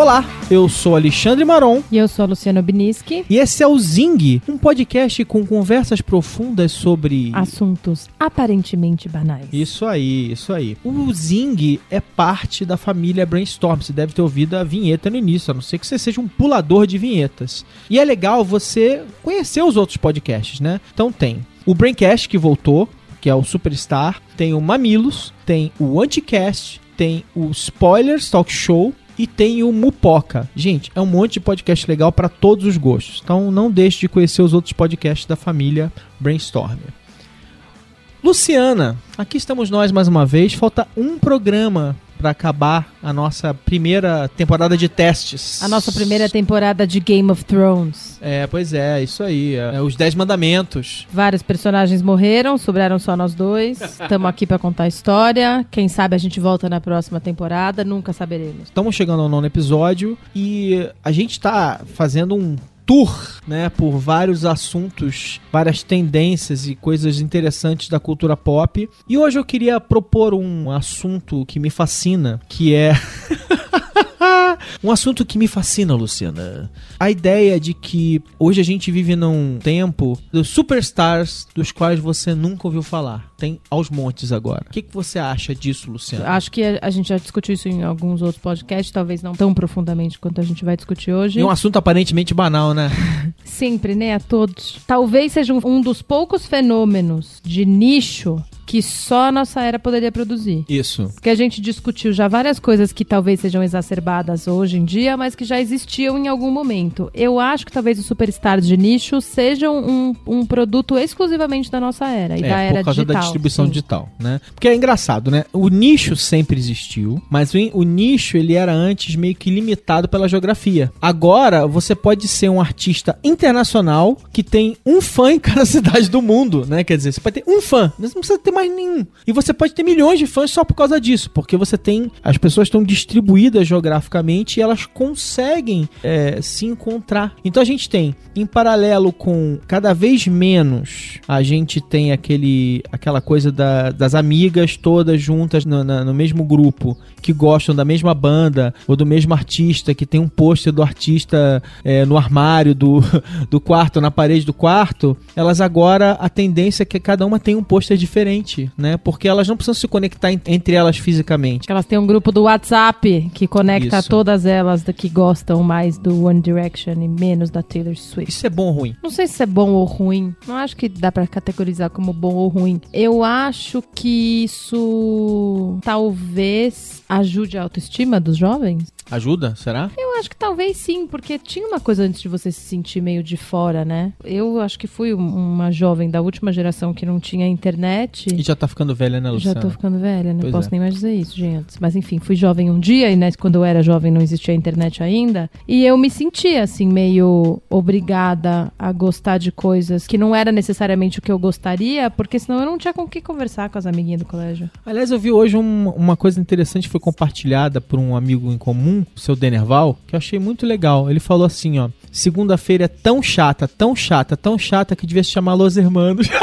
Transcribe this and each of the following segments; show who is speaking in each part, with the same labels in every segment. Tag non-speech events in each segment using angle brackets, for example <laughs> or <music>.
Speaker 1: Olá, eu sou Alexandre Maron.
Speaker 2: E eu sou a Luciana Biniski.
Speaker 1: E esse é o Zing, um podcast com conversas profundas sobre
Speaker 2: assuntos aparentemente banais.
Speaker 1: Isso aí, isso aí. O Zing é parte da família Brainstorm. Você deve ter ouvido a vinheta no início, a não ser que você seja um pulador de vinhetas. E é legal você conhecer os outros podcasts, né? Então tem o Braincast que voltou, que é o Superstar, tem o Mamilos, tem o Anticast, tem o Spoilers Talk Show e tem o Mupoca. Gente, é um monte de podcast legal para todos os gostos. Então não deixe de conhecer os outros podcasts da família Brainstorm. Luciana, aqui estamos nós mais uma vez. Falta um programa para acabar a nossa primeira temporada de testes.
Speaker 2: A nossa primeira temporada de Game of Thrones.
Speaker 1: É, pois é, isso aí. É, é os Dez Mandamentos.
Speaker 2: Vários personagens morreram, sobraram só nós dois. Estamos aqui para contar a história. Quem sabe a gente volta na próxima temporada, nunca saberemos.
Speaker 1: Estamos chegando ao nono episódio e a gente está fazendo um tour, né, por vários assuntos, várias tendências e coisas interessantes da cultura pop. E hoje eu queria propor um assunto que me fascina, que é <laughs> um assunto que me fascina, Luciana. A ideia de que hoje a gente vive num tempo dos superstars dos quais você nunca ouviu falar. Tem aos montes agora. O que, que você acha disso, Luciana?
Speaker 2: Acho que a, gente já discutiu isso em alguns outros podcasts, talvez não tão profundamente quanto a gente vai discutir hoje.
Speaker 1: É um assunto aparentemente banal, né? <laughs>
Speaker 2: Sempre, né? A todos. Talvez seja um dos poucos fenômenos de nicho que só a nossa era poderia produzir.
Speaker 1: Isso.
Speaker 2: Porque a gente discutiu já várias coisas que talvez sejam exacerbadas hoje em dia, mas que já existiam em algum momento. Eu acho que talvez os superstars de nicho sejam um, um produto exclusivamente da nossa era e
Speaker 1: é,
Speaker 2: da era digital.
Speaker 1: Distribuição sim. digital, né? Porque é engraçado, né? O nicho sempre existiu, mas o, nicho ele era antes meio que limitado pela geografia. Agora você pode ser um artista internacional que tem um fã em cada <laughs> cidade do mundo, né? Quer dizer, você pode ter um fã, mas não precisa ter mais mais nenhum. E você pode ter milhões de fãs só por causa disso, porque você tem. As pessoas estão distribuídas geograficamente e elas conseguem é, se encontrar. Então a gente tem, em paralelo com cada vez menos, a gente tem aquele, aquela coisa da, das amigas todas juntas no, na, no mesmo grupo, que gostam da mesma banda ou do mesmo artista, que tem um pôster do artista é, no armário do, <laughs> do quarto, na parede do quarto. Elas agora, a tendência é que cada uma tem um pôster diferente né? Porque elas não precisam se conectar entre elas fisicamente.
Speaker 2: Elas têm um grupo do WhatsApp que conecta Isso. todas elas que gostam mais do One Direction e menos da Taylor Swift.
Speaker 1: Isso é bom ou ruim?
Speaker 2: Não sei se é bom ou ruim. Não acho que dá para categorizar como bom ou ruim. Eu acho que isso talvez ajude a autoestima dos jovens.
Speaker 1: Ajuda? Será?
Speaker 2: Eu acho que talvez sim, porque tinha uma coisa antes de você se sentir meio de fora, né? Eu acho que fui uma jovem da última geração que não tinha internet.
Speaker 1: E já tá ficando velha, né, Luciana?
Speaker 2: Já tô ficando velha, não pois posso é. nem mais dizer isso, gente. Mas enfim, fui jovem um dia e né, quando eu era jovem não existia internet ainda. E eu me sentia, assim, meio obrigada a gostar de coisas que não era necessariamente o que eu gostaria, porque senão eu não tinha com o que conversar com as amiguinhas do colégio.
Speaker 1: Aliás, eu vi hoje um, uma coisa interessante que foi compartilhada por um amigo em comum seu Denerval, que eu achei muito legal. Ele falou assim, ó: "Segunda-feira é tão chata, tão chata, tão chata que devia se chamar Los Hermanos". <laughs>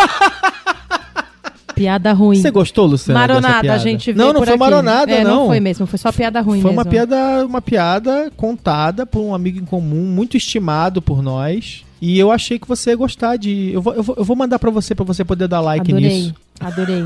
Speaker 2: piada ruim.
Speaker 1: Você gostou, Luciana?
Speaker 2: Maronada, a gente
Speaker 1: Não, não foi
Speaker 2: aqui.
Speaker 1: maronada,
Speaker 2: é,
Speaker 1: não.
Speaker 2: Não foi mesmo, foi só piada ruim
Speaker 1: Foi
Speaker 2: mesmo.
Speaker 1: uma piada, uma piada contada por um amigo em comum, muito estimado por nós. E eu achei que você ia gostar de. Eu vou, eu vou, eu vou mandar para você, para você poder dar like
Speaker 2: adorei,
Speaker 1: nisso.
Speaker 2: Adorei.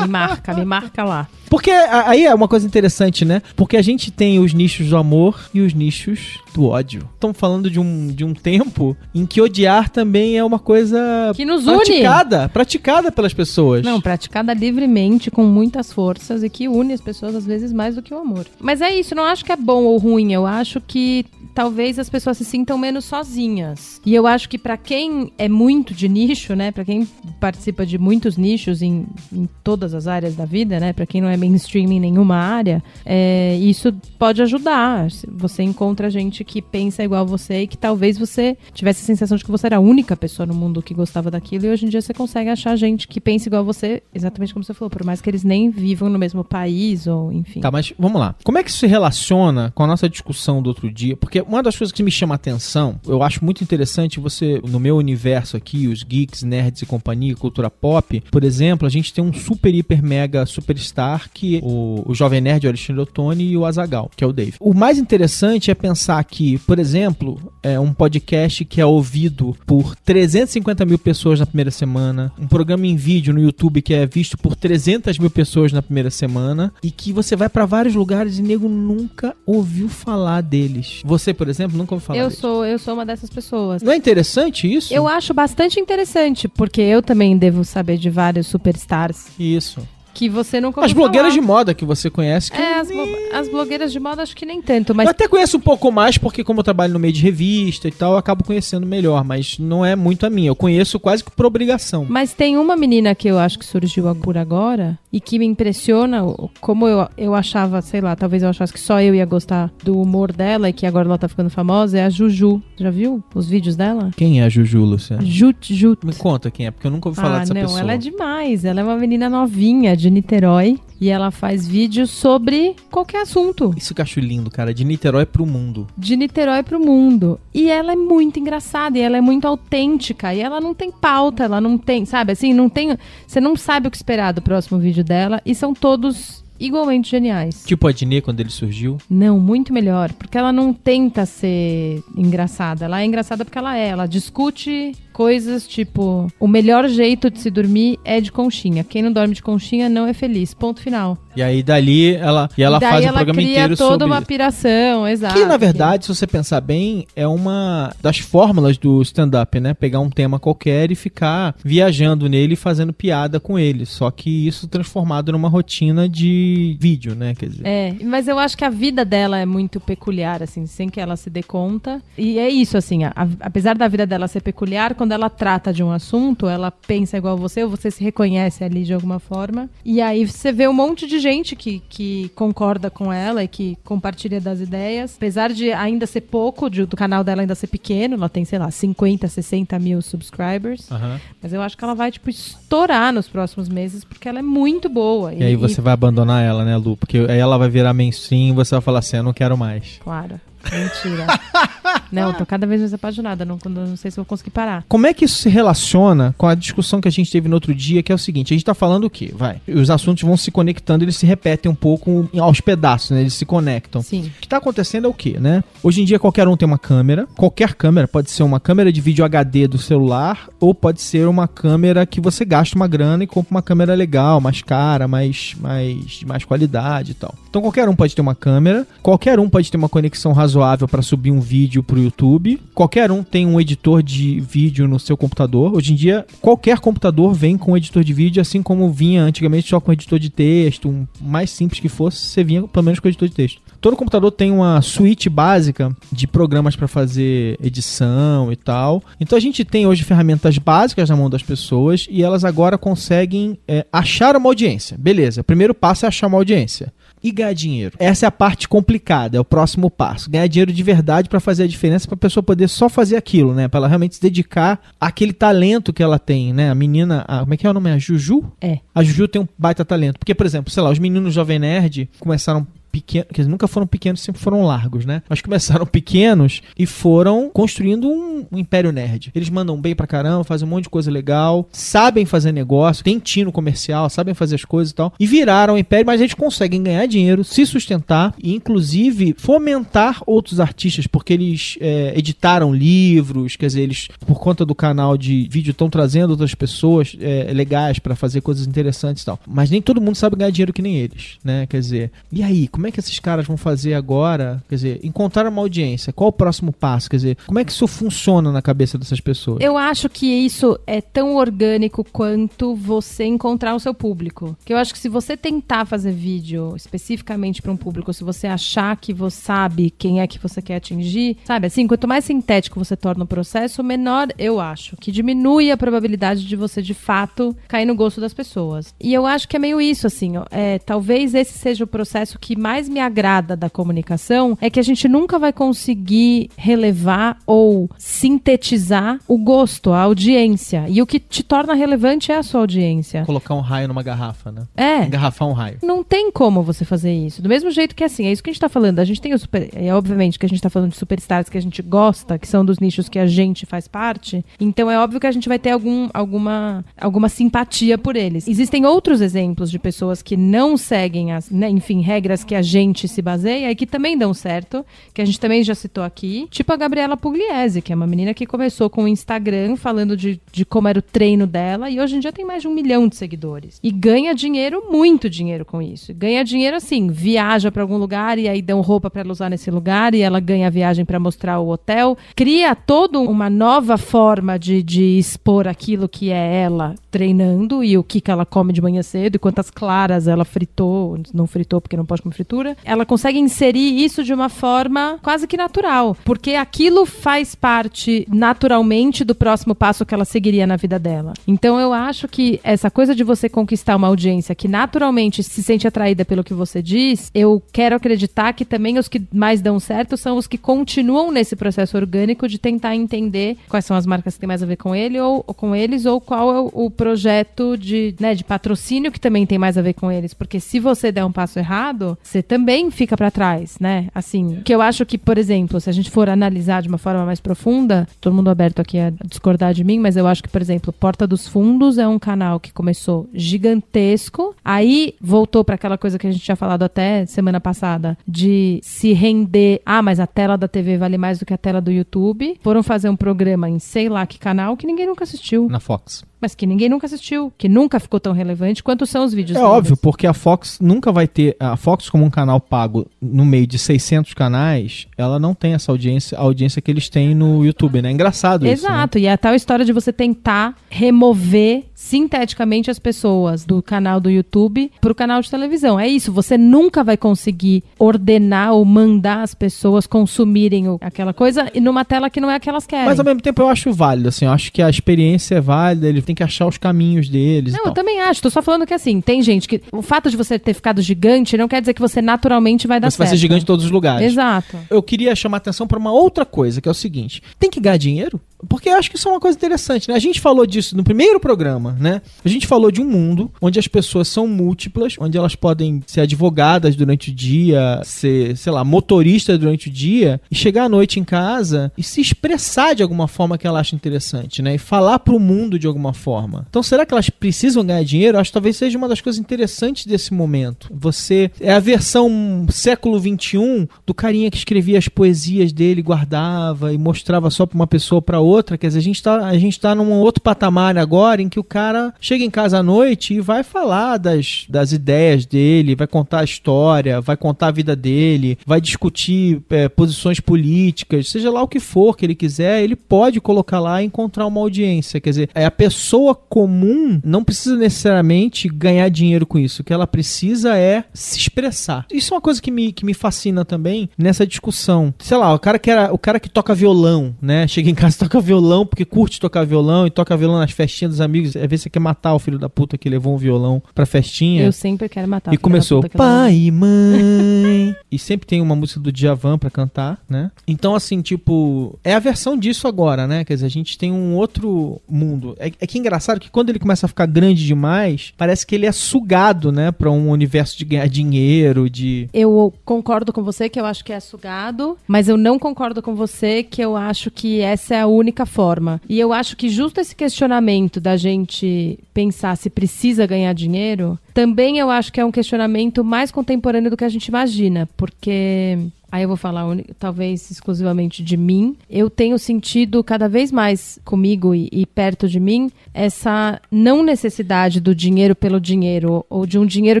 Speaker 2: Me marca, me marca lá.
Speaker 1: Porque aí é uma coisa interessante, né? Porque a gente tem os nichos do amor e os nichos do ódio. Estamos falando de um, de um tempo em que odiar também é uma coisa
Speaker 2: que nos
Speaker 1: praticada,
Speaker 2: une.
Speaker 1: praticada pelas pessoas.
Speaker 2: Não, praticada livremente, com muitas forças e que une as pessoas às vezes mais do que o amor. Mas é isso, não acho que é bom ou ruim, eu acho que talvez as pessoas se sintam menos sozinhas. E eu acho que para quem é muito de nicho, né, para quem participa de muitos nichos em, em todas as áreas da vida, né, para quem não é mainstream em nenhuma área, é, isso pode ajudar. Você encontra gente que pensa igual você e que talvez você tivesse a sensação de que você era a única pessoa no mundo que gostava daquilo e hoje em dia você consegue achar gente que pensa igual você, exatamente como você falou, por mais que eles nem vivam no mesmo país ou enfim.
Speaker 1: Tá, mas vamos lá. Como é que isso se relaciona com a nossa discussão do outro dia? Porque uma das coisas que me chama a atenção, eu acho muito interessante você, no meu universo aqui, os geeks, nerds e companhia, cultura pop, por exemplo, a gente tem um super, hiper, mega superstar que o, o Jovem Nerd, o Alexandre Ottoni e o Azagal, que é o Dave. O mais interessante é pensar que, por exemplo, é um podcast que é ouvido por 350 mil pessoas na primeira semana, um programa em vídeo no YouTube que é visto por 300 mil pessoas na primeira semana e que você vai para vários lugares e nego nunca ouviu falar deles. Você, por exemplo, nunca ouviu falar
Speaker 2: eu
Speaker 1: deles.
Speaker 2: sou Eu sou uma dessas pessoas.
Speaker 1: Não é interessante isso?
Speaker 2: Eu acho bastante interessante, porque eu também devo saber de vários superstars.
Speaker 1: Isso
Speaker 2: que você nunca
Speaker 1: As blogueiras
Speaker 2: falar.
Speaker 1: de moda que você conhece. Que
Speaker 2: é, as, as, blogueiras de moda acho que nem tanto, mas...
Speaker 1: Eu até conheço um pouco mais, porque como eu trabalho no meio de revista e tal, eu acabo conhecendo melhor, mas não é muito a minha. Eu conheço quase que por obrigação.
Speaker 2: Mas tem uma menina que eu acho que surgiu por agora e que me impressiona, como eu, eu achava, sei lá, talvez eu achasse que só eu ia gostar do humor dela e que agora ela tá ficando famosa, é a Juju. Já viu os vídeos dela?
Speaker 1: Quem é a Juju, Luciano?
Speaker 2: Jut Jut.
Speaker 1: Me conta quem é, porque eu nunca ouvi falar
Speaker 2: ah,
Speaker 1: dessa
Speaker 2: não,
Speaker 1: pessoa.
Speaker 2: ela é demais. Ela é uma menina novinha de Niterói. E ela faz vídeos sobre qualquer assunto.
Speaker 1: Isso que eu acho lindo, cara. De Niterói pro mundo.
Speaker 2: De Niterói pro mundo. E ela é muito engraçada, e ela é muito autêntica. E ela não tem pauta, ela não tem, sabe? Assim, não tem. Você não sabe o que esperar do próximo vídeo dela. E são todos igualmente geniais.
Speaker 1: Tipo a Dinê quando ele surgiu?
Speaker 2: Não, muito melhor. Porque ela não tenta ser engraçada. Ela é engraçada porque ela é. Ela discute coisas tipo: o melhor jeito de se dormir é de conchinha. Quem não dorme de conchinha não é feliz. Ponto final.
Speaker 1: E aí dali ela e ela
Speaker 2: e
Speaker 1: faz
Speaker 2: ela
Speaker 1: o programa
Speaker 2: cria
Speaker 1: inteiro
Speaker 2: toda
Speaker 1: sobre
Speaker 2: uma
Speaker 1: isso.
Speaker 2: piração, exato.
Speaker 1: Que na verdade, se você pensar bem, é uma das fórmulas do stand-up, né? Pegar um tema qualquer e ficar viajando nele e fazendo piada com ele. Só que isso transformado numa rotina de vídeo, né? Quer dizer.
Speaker 2: É, mas eu acho que a vida dela é muito peculiar, assim, sem que ela se dê conta. E é isso, assim, a- apesar da vida dela ser peculiar, quando ela trata de um assunto, ela pensa igual você, ou você se reconhece ali de alguma forma. E aí você vê um monte de gente que, que concorda com ela e que compartilha das ideias. Apesar de ainda ser pouco, de- do canal dela ainda ser pequeno, ela tem, sei lá, 50, 60 mil subscribers.
Speaker 1: Aham.
Speaker 2: Mas eu acho que ela vai, tipo, estourar nos próximos meses, porque ela é muito boa.
Speaker 1: E aí você vai abandonar ela, né, Lu? Porque aí ela vai virar mainstream e você vai falar assim, eu não quero mais.
Speaker 2: Claro. Mentira. <laughs> não, tô cada vez mais apaixonada. Não, não sei se eu vou conseguir parar.
Speaker 1: Como é que isso se relaciona com a discussão que a gente teve no outro dia, que é o seguinte, a gente tá falando o quê? Vai. Os assuntos vão se conectando, eles se repetem um pouco aos pedaços, né? Eles se conectam.
Speaker 2: Sim.
Speaker 1: O que tá acontecendo é o quê, né? Hoje em dia qualquer um tem uma câmera. Qualquer câmera pode ser uma câmera de vídeo HD do celular ou pode ser uma câmera que você gasta uma grana e compra uma câmera legal, mais cara, mais mais de mais qualidade e tal. Então qualquer um pode ter uma câmera, qualquer um pode ter uma conexão razoável para subir um vídeo pro YouTube. Qualquer um tem um editor de vídeo no seu computador. Hoje em dia qualquer computador vem com um editor de vídeo, assim como vinha antigamente só com editor de texto, um mais simples que fosse, você vinha pelo menos com editor de texto. Todo computador tem uma suíte básica de programas para fazer edição e tal. Então a gente tem hoje ferramentas básicas na mão das pessoas e elas agora conseguem é, achar uma audiência. Beleza, o primeiro passo é achar uma audiência. E ganhar dinheiro. Essa é a parte complicada, é o próximo passo. Ganhar dinheiro de verdade para fazer a diferença, para a pessoa poder só fazer aquilo, né? Para ela realmente se dedicar àquele talento que ela tem, né? A menina, a- como é que é o nome? A Juju?
Speaker 2: É.
Speaker 1: A Juju tem um baita talento. Porque, por exemplo, sei lá, os meninos Jovem Nerd começaram pequenos, dizer, nunca foram pequenos, sempre foram largos, né? Mas começaram <laughs> pequenos e foram construindo um, um império nerd. Eles mandam bem pra caramba, fazem um monte de coisa legal, sabem fazer negócio, tem tino comercial, sabem fazer as coisas e tal. E viraram um império, mas eles conseguem ganhar dinheiro, se sustentar e, inclusive, fomentar outros artistas, porque eles é, editaram livros, quer dizer, eles, por conta do canal de vídeo, estão trazendo outras pessoas é, legais pra fazer coisas interessantes e tal. Mas nem todo mundo sabe ganhar dinheiro que nem eles, né? Quer dizer, e aí, como é que esses caras vão fazer agora? Quer dizer, encontrar uma audiência, qual o próximo passo? Quer dizer, como é que isso funciona na cabeça dessas pessoas?
Speaker 2: Eu acho que isso é tão orgânico quanto você encontrar o seu público. Que eu acho que se você tentar fazer vídeo especificamente para um público, se você achar que você sabe quem é que você quer atingir, sabe? Assim, quanto mais sintético você torna o processo, menor eu acho que diminui a probabilidade de você de fato cair no gosto das pessoas. E eu acho que é meio isso, assim. É, talvez esse seja o processo que mais me agrada da comunicação, é que a gente nunca vai conseguir relevar ou sintetizar o gosto, a audiência. E o que te torna relevante é a sua audiência.
Speaker 1: Colocar um raio numa garrafa, né?
Speaker 2: É.
Speaker 1: Engarrafar um raio.
Speaker 2: Não tem como você fazer isso. Do mesmo jeito que assim, é isso que a gente tá falando. A gente tem o super. É obviamente que a gente tá falando de superstars que a gente gosta, que são dos nichos que a gente faz parte. Então é óbvio que a gente vai ter algum, alguma, alguma simpatia por eles. Existem outros exemplos de pessoas que não seguem as, né, enfim, regras que a gente se baseia e que também dão certo, que a gente também já citou aqui. Tipo a Gabriela Pugliese, que é uma menina que começou com o Instagram falando de, de como era o treino dela e hoje em dia tem mais de um milhão de seguidores. E ganha dinheiro, muito dinheiro com isso. Ganha dinheiro assim, viaja para algum lugar e aí dão roupa para ela usar nesse lugar e ela ganha a viagem para mostrar o hotel. Cria toda uma nova forma de, de expor aquilo que é ela treinando e o que, que ela come de manhã cedo e quantas claras ela fritou, não fritou porque não pode comer fritura. Ela consegue inserir isso de uma forma quase que natural, porque aquilo faz parte naturalmente do próximo passo que ela seguiria na vida dela. Então eu acho que essa coisa de você conquistar uma audiência que naturalmente se sente atraída pelo que você diz, eu quero acreditar que também os que mais dão certo são os que continuam nesse processo orgânico de tentar entender quais são as marcas que têm mais a ver com ele ou, ou com eles ou qual é o, o projeto de, né, de patrocínio que também tem mais a ver com eles, porque se você der um passo errado, você também fica para trás, né? Assim, que eu acho que, por exemplo, se a gente for analisar de uma forma mais profunda, todo mundo aberto aqui a discordar de mim, mas eu acho que, por exemplo, Porta dos Fundos é um canal que começou gigantesco, aí voltou para aquela coisa que a gente tinha falado até semana passada, de se render, ah, mas a tela da TV vale mais do que a tela do YouTube. Foram fazer um programa em sei lá que canal que ninguém nunca assistiu.
Speaker 1: Na Fox.
Speaker 2: Mas que ninguém nunca assistiu, que nunca ficou tão relevante quanto são os vídeos
Speaker 1: É óbvio, porque a Fox nunca vai ter. A Fox, como um canal pago no meio de 600 canais, ela não tem essa audiência, a audiência que eles têm no YouTube, né? É engraçado isso. né?
Speaker 2: Exato, e é a tal história de você tentar remover sinteticamente as pessoas do canal do YouTube pro canal de televisão. É isso, você nunca vai conseguir ordenar ou mandar as pessoas consumirem o- aquela coisa e numa tela que não é a que elas querem.
Speaker 1: Mas ao mesmo tempo eu acho válido, assim, eu acho que a experiência é válida, ele tem que achar os caminhos deles.
Speaker 2: Não, eu também acho. Tô só falando que assim, tem gente que. O fato de você ter ficado gigante não quer dizer que você naturalmente vai dar
Speaker 1: Você vai
Speaker 2: certo.
Speaker 1: ser gigante em todos os lugares.
Speaker 2: Exato.
Speaker 1: Eu queria chamar atenção para uma outra coisa, que é o seguinte: tem que ganhar dinheiro? Porque eu acho que isso é uma coisa interessante, né? A gente falou disso no primeiro programa, né? A gente falou de um mundo onde as pessoas são múltiplas, onde elas podem ser advogadas durante o dia, ser, sei lá, motoristas durante o dia, e chegar à noite em casa e se expressar de alguma forma que ela acha interessante, né? E falar pro mundo de alguma forma. Então, será que elas precisam ganhar dinheiro? Eu acho que talvez seja uma das coisas interessantes desse momento. Você é a versão século XXI do carinha que escrevia as poesias dele, guardava e mostrava só pra uma pessoa ou pra outra. Quer dizer, a gente, tá, a gente tá num outro patamar agora em que o cara chega em casa à noite e vai falar das, das ideias dele, vai contar a história, vai contar a vida dele, vai discutir é, posições políticas, seja lá o que for que ele quiser, ele pode colocar lá e encontrar uma audiência. Quer dizer, é a pessoa comum não precisa necessariamente ganhar dinheiro com isso. O que ela precisa é se expressar. Isso é uma coisa que me, que me fascina também nessa discussão. Sei lá, o cara que era o cara que toca violão, né? Chega em casa e toca violão porque curte tocar violão e toca violão nas festinhas dos amigos. Às vezes você quer matar o filho da puta que levou um violão pra festinha.
Speaker 2: Eu sempre quero matar
Speaker 1: E começou pai e mãe. <laughs> e sempre tem uma música do Djavan pra cantar, né? Então, assim, tipo, é a versão disso agora, né? Quer dizer, a gente tem um outro mundo. É, é que é engraçado que quando ele começa a ficar grande demais, parece que ele é sugado, né? Pra um universo de ganhar dinheiro, de.
Speaker 2: Eu concordo com você que eu acho que é sugado, mas eu não concordo com você que eu acho que essa é a única forma. E eu acho que justo esse questionamento da gente pensar se precisa ganhar dinheiro, também eu acho que é um questionamento mais contemporâneo do que a gente imagina, porque Aí eu vou falar talvez exclusivamente de mim. Eu tenho sentido cada vez mais comigo e, e perto de mim essa não necessidade do dinheiro pelo dinheiro ou de um dinheiro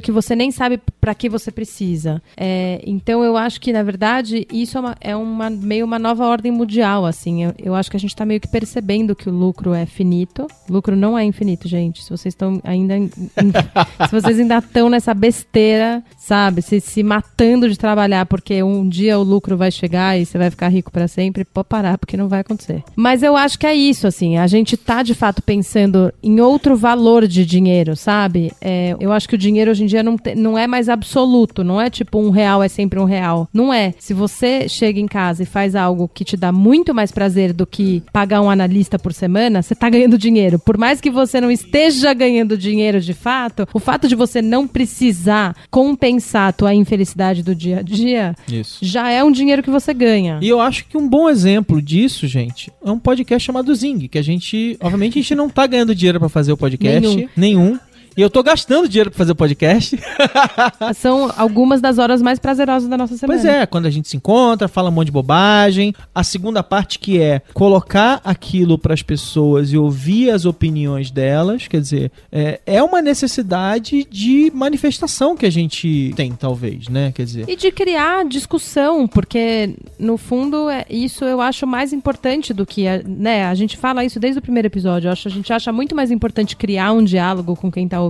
Speaker 2: que você nem sabe para que você precisa. É, então eu acho que, na verdade, isso é, uma, é uma, meio uma nova ordem mundial, assim. Eu, eu acho que a gente está meio que percebendo que o lucro é finito. Lucro não é infinito, gente. Se vocês estão ainda. <laughs> Se vocês ainda estão nessa besteira, sabe? Se, se matando de trabalhar porque um dia o lucro vai chegar e você vai ficar rico para sempre, pode parar, porque não vai acontecer. Mas eu acho que é isso, assim. A gente tá de fato pensando em outro valor de dinheiro, sabe? É, eu acho que o dinheiro hoje em dia não, te, não é mais absoluto, não é tipo um real é sempre um real. Não é. Se você chega em casa e faz algo que te dá muito mais prazer do que pagar um analista por semana, você tá ganhando dinheiro. Por mais que você não esteja ganhando dinheiro de fato, o fato de você não precisar compensar a tua infelicidade do dia a dia
Speaker 1: Isso.
Speaker 2: Já é um dinheiro que você ganha.
Speaker 1: E eu acho que um bom exemplo disso, gente, é um podcast chamado Zing, que a gente, obviamente, a gente não tá ganhando dinheiro para fazer o podcast,
Speaker 2: Nenhum.
Speaker 1: nenhum. E eu tô gastando dinheiro pra fazer o podcast. <laughs>
Speaker 2: São algumas das horas mais prazerosas da nossa semana.
Speaker 1: Pois é, quando a gente se encontra, fala um monte de bobagem. A segunda parte que é colocar aquilo pras pessoas e ouvir as opiniões delas, quer dizer, é, é uma necessidade de manifestação que a gente tem, talvez, né? Quer dizer,
Speaker 2: E de criar discussão, porque no fundo é, isso eu acho mais importante do que, a- né, a gente fala isso desde o primeiro episódio, eu acho, a gente acha muito mais importante criar um diálogo com quem tá ouvindo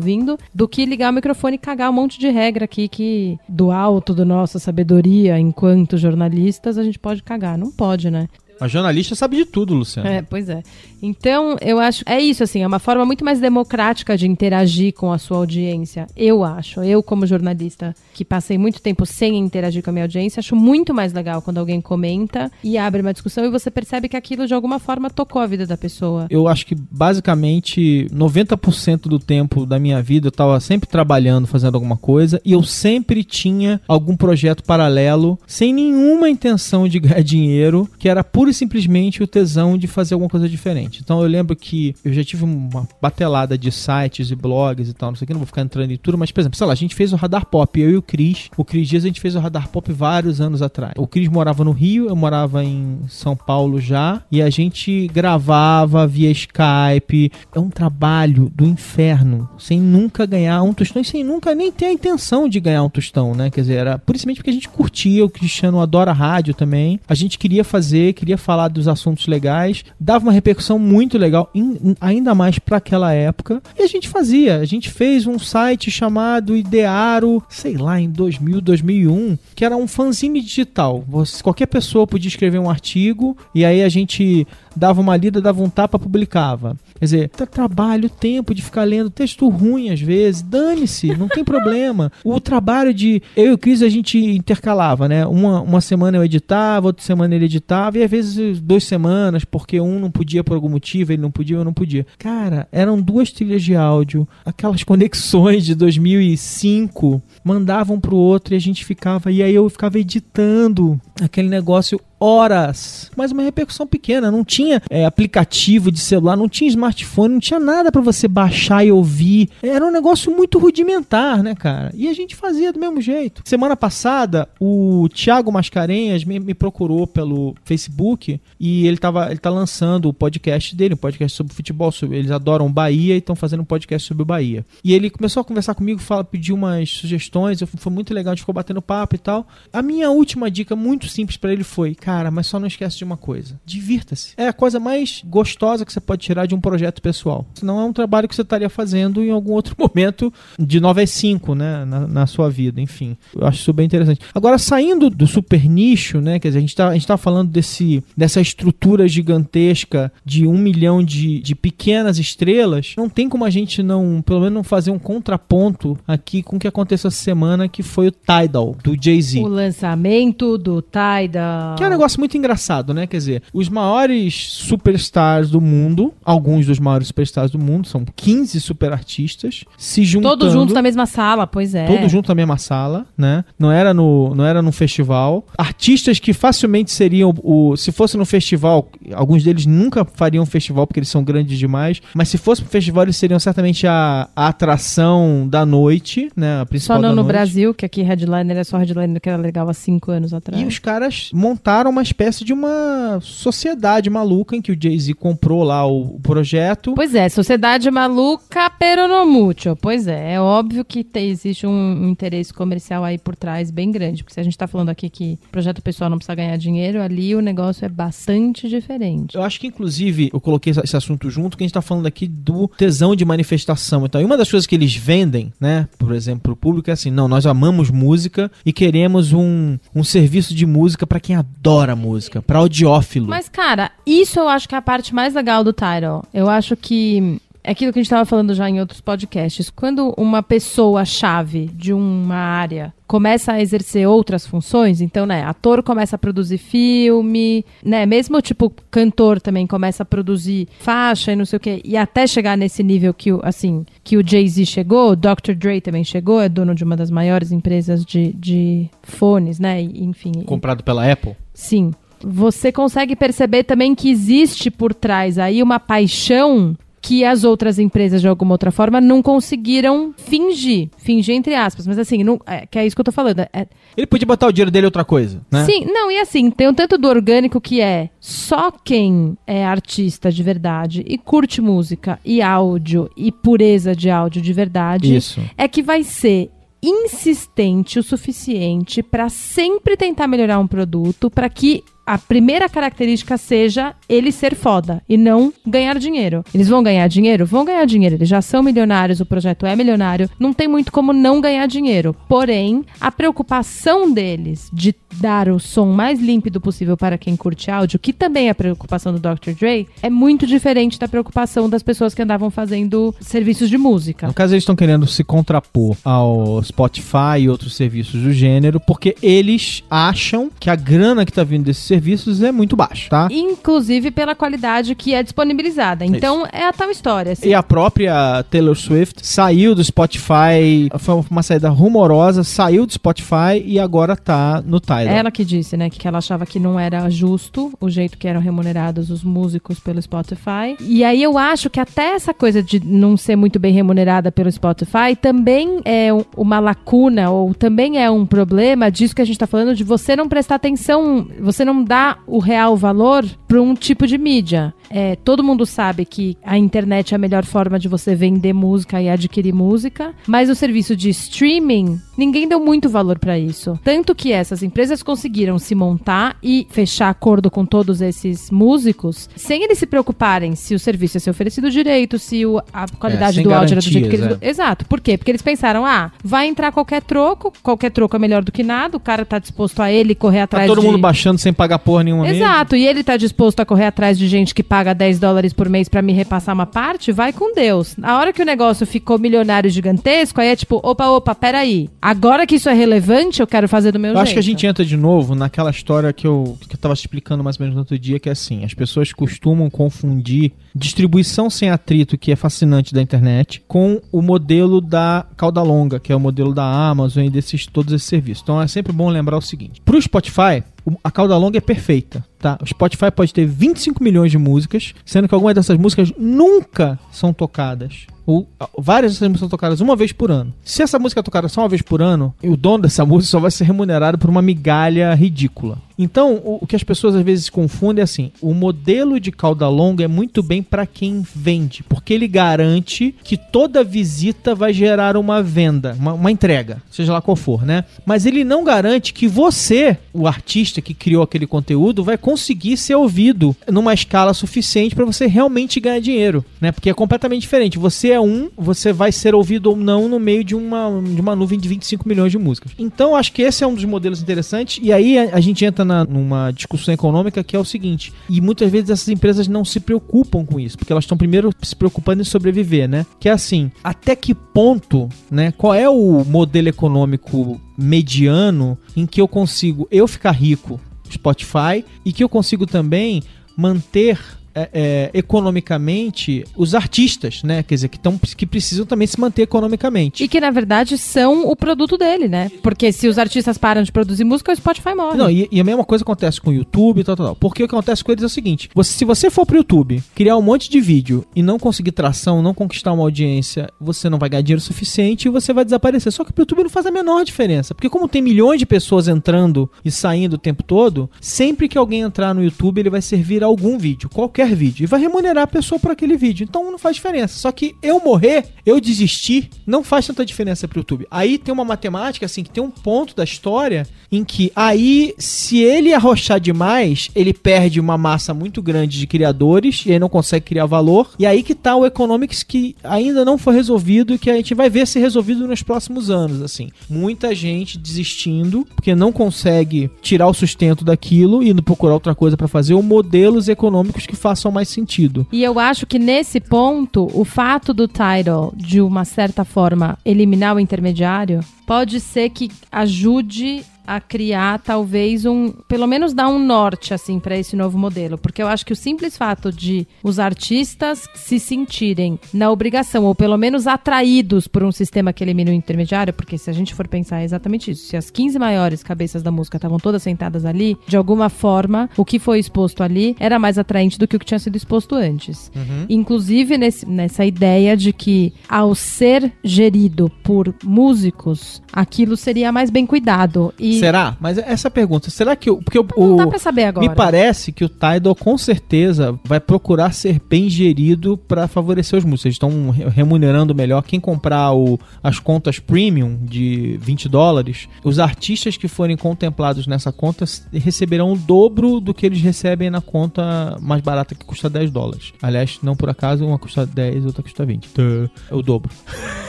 Speaker 2: do que ligar o microfone e cagar um monte de regra aqui que do alto da nossa sabedoria enquanto jornalistas a gente pode cagar, não pode, né?
Speaker 1: A jornalista sabe de tudo, Luciano.
Speaker 2: É, pois é. Então, eu acho. É isso, assim, é uma forma muito mais democrática de interagir com a sua audiência. Eu acho. Eu, como jornalista, que passei muito tempo sem interagir com a minha audiência, acho muito mais legal quando alguém comenta e abre uma discussão e você percebe que aquilo de alguma forma tocou a vida da pessoa.
Speaker 1: Eu acho que basicamente 90% do tempo da minha vida eu tava sempre trabalhando, fazendo alguma coisa, e eu sempre tinha algum projeto paralelo, sem nenhuma intenção de ganhar <laughs> dinheiro, que era pura e simplesmente o tesão de fazer alguma coisa diferente. Então eu lembro que eu já tive uma batelada de sites e blogs e tal, não sei o que, não vou ficar entrando em tudo, mas por exemplo, sei lá, a gente fez o Radar Pop, eu e o Cris. O Cris Dias a gente fez o Radar Pop vários anos atrás. O Cris morava no Rio, eu morava em São Paulo já, e a gente gravava via Skype. É um trabalho do inferno, sem nunca ganhar um tostão e sem nunca nem ter a intenção de ganhar um tostão, né? Quer dizer, era principalmente porque a gente curtia, o Cristiano adora rádio também. A gente queria fazer, queria falar dos assuntos legais, dava uma repercussão muito legal, in- ainda mais para aquela época. E a gente fazia, a gente fez um site chamado Idearo, sei lá, em 2000, 2001, que era um fanzine digital. Você, qualquer pessoa podia escrever um artigo e aí a gente dava uma lida, dava um tapa, publicava. Quer dizer, tra- trabalho, tempo de ficar lendo texto ruim às vezes, dane-se, não tem problema. O trabalho de. Eu e o Cris a gente intercalava, né? Uma, uma semana eu editava, outra semana ele editava, e às vezes duas semanas, porque um não podia por algum motivo, ele não podia, eu não podia. Cara, eram duas trilhas de áudio, aquelas conexões de 2005, mandavam pro outro e a gente ficava. E aí eu ficava editando aquele negócio horas, mas uma repercussão pequena. Não tinha é, aplicativo de celular, não tinha smartphone, não tinha nada pra você baixar e ouvir. Era um negócio muito rudimentar, né, cara? E a gente fazia do mesmo jeito. Semana passada, o Thiago Mascarenhas me, me procurou pelo Facebook e ele, tava, ele tá lançando o podcast dele, um podcast sobre futebol. Sobre, eles adoram Bahia e estão fazendo um podcast sobre o Bahia. E ele começou a conversar comigo, fala, pediu umas sugestões, eu- foi muito legal, a gente ficou batendo papo e tal. A minha última dica, muito simples pra ele, foi: mas só não esquece de uma coisa: divirta-se. É a coisa mais gostosa que você pode tirar de um projeto pessoal. Senão é um trabalho que você estaria fazendo em algum outro <laughs> momento de 9 às 5, né? Na, na sua vida, enfim. Eu acho isso bem interessante. Agora, saindo do super nicho, né? Quer dizer, a gente tá, a gente tá falando desse, dessa estrutura gigantesca de um milhão de, de pequenas estrelas. Não tem como a gente não, pelo menos, não fazer um contraponto aqui com o que aconteceu essa semana, que foi o Tidal, do Jay-Z.
Speaker 2: O lançamento do Tidal.
Speaker 1: Que um negócio muito engraçado, né? Quer dizer, os maiores superstars do mundo, alguns dos maiores superstars do mundo, são 15 super artistas, se juntando.
Speaker 2: Todos juntos na mesma sala, pois é.
Speaker 1: Todos juntos na mesma sala, né? Não era no, não era num festival. Artistas que facilmente seriam o, se fosse no festival, alguns deles nunca fariam festival porque eles são grandes demais, mas se fosse pro festival eles seriam certamente a, a atração da noite, né? A principal
Speaker 2: Só não no
Speaker 1: noite.
Speaker 2: Brasil, que aqui Headliner é só Headliner que era legal há cinco anos atrás.
Speaker 1: E os caras montaram uma espécie de uma sociedade maluca em que o Jay-Z comprou lá o, o projeto.
Speaker 2: Pois é, sociedade maluca, pero no mucho. Pois é, é óbvio que te- existe um, um interesse comercial aí por trás bem grande. Porque se a gente tá falando aqui que projeto pessoal não precisa ganhar dinheiro, ali o negócio é bastante diferente.
Speaker 1: Eu acho que, inclusive, eu coloquei esse- assunto junto, que a gente tá falando aqui do tesão de manifestação. Então, e uma das coisas que eles vendem, né, por exemplo, pro público é assim: não, nós amamos música e queremos um, um serviço de música pra quem adora música, pra audiófilo.
Speaker 2: Mas, cara, isso eu acho que é a parte mais legal do Tidal. Eu acho que é aquilo que a gente estava falando já em outros podcasts. Quando uma pessoa-chave de uma área começa a exercer outras funções, então, né, ator começa a produzir filme, né, mesmo tipo cantor também começa a produzir faixa e não sei o quê, e até chegar nesse nível que o, assim, que o Jay-Z chegou, o Dr. Dre também chegou, é dono de uma das maiores empresas de, de fones, né, e, enfim.
Speaker 1: Comprado pela Apple.
Speaker 2: Sim. Você consegue perceber também que existe por trás aí uma paixão que as outras empresas, de alguma outra forma, não conseguiram fingir. Fingir entre aspas. Mas assim, não, é, que é isso que eu tô falando. É,
Speaker 1: Ele podia botar o dinheiro dele em outra coisa, né?
Speaker 2: Sim, não, e assim, tem um tanto do orgânico que é só quem é artista de verdade e curte música e áudio e pureza de áudio de verdade
Speaker 1: Isso.
Speaker 2: é que vai ser insistente o suficiente para sempre tentar melhorar um produto para que a primeira característica seja ele ser foda e não ganhar dinheiro. Eles vão ganhar dinheiro? Vão ganhar dinheiro. Eles já são milionários, o projeto é milionário. Não tem muito como não ganhar dinheiro. Porém, a preocupação deles de dar o som mais límpido possível para quem curte áudio, que também é a preocupação do Dr. Dre, é muito diferente da preocupação das pessoas que andavam fazendo serviços de música.
Speaker 1: No caso, eles estão querendo se contrapor ao Spotify e outros serviços do gênero, porque eles acham que a grana que tá vindo desses serviços é muito baixa, tá?
Speaker 2: Inclusive pela qualidade que é disponibilizada. Então é a tal história. assim.
Speaker 1: E a própria Taylor Swift saiu do Spotify, foi uma saída rumorosa, saiu do Spotify e agora tá no Tidal.
Speaker 2: Ela que disse, né, que ela achava que não era justo o jeito que eram remunerados os músicos pelo Spotify. E aí eu acho que até essa coisa de não ser muito bem remunerada pelo Spotify também é um- uma lacuna ou também é um problema disso que a gente tá falando de você não prestar atenção, você não dá o real valor para um tipo de mídia. É, todo mundo sabe que a internet é a melhor forma de você vender música e adquirir música, mas o serviço de streaming, ninguém deu muito valor para isso. Tanto que essas empresas conseguiram se montar e fechar acordo com todos esses músicos, sem eles se preocuparem se o serviço ia ser oferecido direito, se o- a qualidade
Speaker 1: sem
Speaker 2: do áudio era do jeito que eles.
Speaker 1: garantias,
Speaker 2: Exato. Por quê? Porque eles pensaram, ah, vai entrar qualquer troco, qualquer troco é melhor do que nada, o cara tá disposto a ele correr
Speaker 1: Tá
Speaker 2: atrás
Speaker 1: todo
Speaker 2: de...
Speaker 1: mundo baixando sem pagar porra nenhuma mesmo.
Speaker 2: Exato, e ele tá disposto a correr atrás de gente que paga 10 dólares por mês pra me repassar uma parte, vai com Deus. A hora que o negócio ficou milionário gigantesco, aí é tipo, opa, opa, peraí. Agora que isso é relevante, eu quero fazer do meu
Speaker 1: Eu
Speaker 2: jeito.
Speaker 1: acho que a gente entra de novo naquela história que eu, que eu tava explicando mais ou menos no outro dia, que é assim, as pessoas costumam confundir distribuição sem atrito, que é fascinante da internet, com o modelo da cauda longa, que é o modelo da Amazon e desses todos esses serviços. Então é sempre bom lembrar o seguinte: pro Spotify, o- a cauda longa é perfeita, tá? O Spotify pode ter 25 milhões de músicas, sendo que algumas dessas músicas nunca são tocadas. Ou, várias dessas músicas são tocadas uma vez por ano. Se essa música é tocada só uma vez por ano, o dono dessa música só vai ser remunerado por uma migalha ridícula. Então, o, o que as pessoas às vezes confundem é assim: o modelo de cauda longa é muito bem para quem vende, porque ele garante que toda visita vai gerar uma venda, uma, uma entrega, seja lá qual for, né? Mas ele não garante que você, o artista que criou aquele conteúdo, vai conseguir ser ouvido numa escala suficiente para você realmente ganhar dinheiro, né? Porque é completamente diferente. Você é um, você vai ser ouvido ou não no meio de uma, de uma nuvem de 25 milhões de músicas. Então, acho que esse é um dos modelos interessantes. E aí a, a gente entra na- numa discussão econômica que é o seguinte: e muitas vezes essas empresas não se preocupam com isso, porque elas estão primeiro se preocupando em sobreviver, né? Que é assim, até que ponto, né? Qual é o modelo econômico mediano em que eu consigo eu ficar rico, Spotify, e que eu consigo também manter é, é, economicamente os artistas, né? Quer dizer, que, tão, que precisam também se manter economicamente.
Speaker 2: E que, na verdade, são o produto dele, né? Porque se os artistas param de produzir música, o Spotify morre.
Speaker 1: Não, e, e a mesma coisa acontece com o YouTube e tal, tal, tal. Porque o que acontece com eles é o seguinte: você, se você for pro YouTube, criar um monte de vídeo e não conseguir tração, não conquistar uma audiência, você não vai ganhar dinheiro suficiente e você vai desaparecer. Só que pro YouTube não faz a menor diferença. Porque como tem milhões de pessoas entrando e saindo o tempo todo, sempre que alguém entrar no YouTube, ele vai servir algum vídeo, qualquer vídeo, e vai remunerar a pessoa por aquele vídeo. Então não faz diferença. Só que eu morrer, eu desistir, não faz tanta diferença pro YouTube. Aí tem uma matemática, assim, que tem um ponto da história em que aí, se ele arrochar demais, ele perde uma massa muito grande de criadores e aí não consegue criar valor. E aí que tá o economics que ainda não foi resolvido e que a gente vai ver ser resolvido nos próximos anos, assim. Muita gente desistindo porque não consegue tirar o sustento daquilo e indo procurar outra coisa para fazer ou modelos econômicos que façam mais sentido.
Speaker 2: E eu acho que nesse ponto, o fato do Tidal, de uma certa forma, eliminar o intermediário, pode ser que ajude a criar talvez um, pelo menos dar um norte assim para esse novo modelo, porque eu acho que o simples fato de os artistas se sentirem na obrigação ou pelo menos atraídos por um sistema que elimina o intermediário, porque se a gente for pensar é exatamente isso, se as 15 maiores cabeças da música estavam todas sentadas ali, de alguma forma, o que foi exposto ali era mais atraente do que o que tinha sido exposto antes.
Speaker 1: Uhum.
Speaker 2: Inclusive nesse, nessa ideia de que ao ser gerido por músicos, aquilo seria mais bem cuidado e
Speaker 1: Será? Mas essa pergunta, será que o. Porque o,
Speaker 2: não dá pra saber agora.
Speaker 1: me parece que o Tidal com certeza vai procurar ser bem gerido para favorecer os músicos. Eles estão re- remunerando melhor. Quem comprar o, as contas premium de 20 dólares, os artistas que forem contemplados nessa conta receberão o dobro do que eles recebem na conta mais barata que custa 10 dólares. Aliás, não por acaso, uma custa 10 outra custa 20. Tã. É o dobro.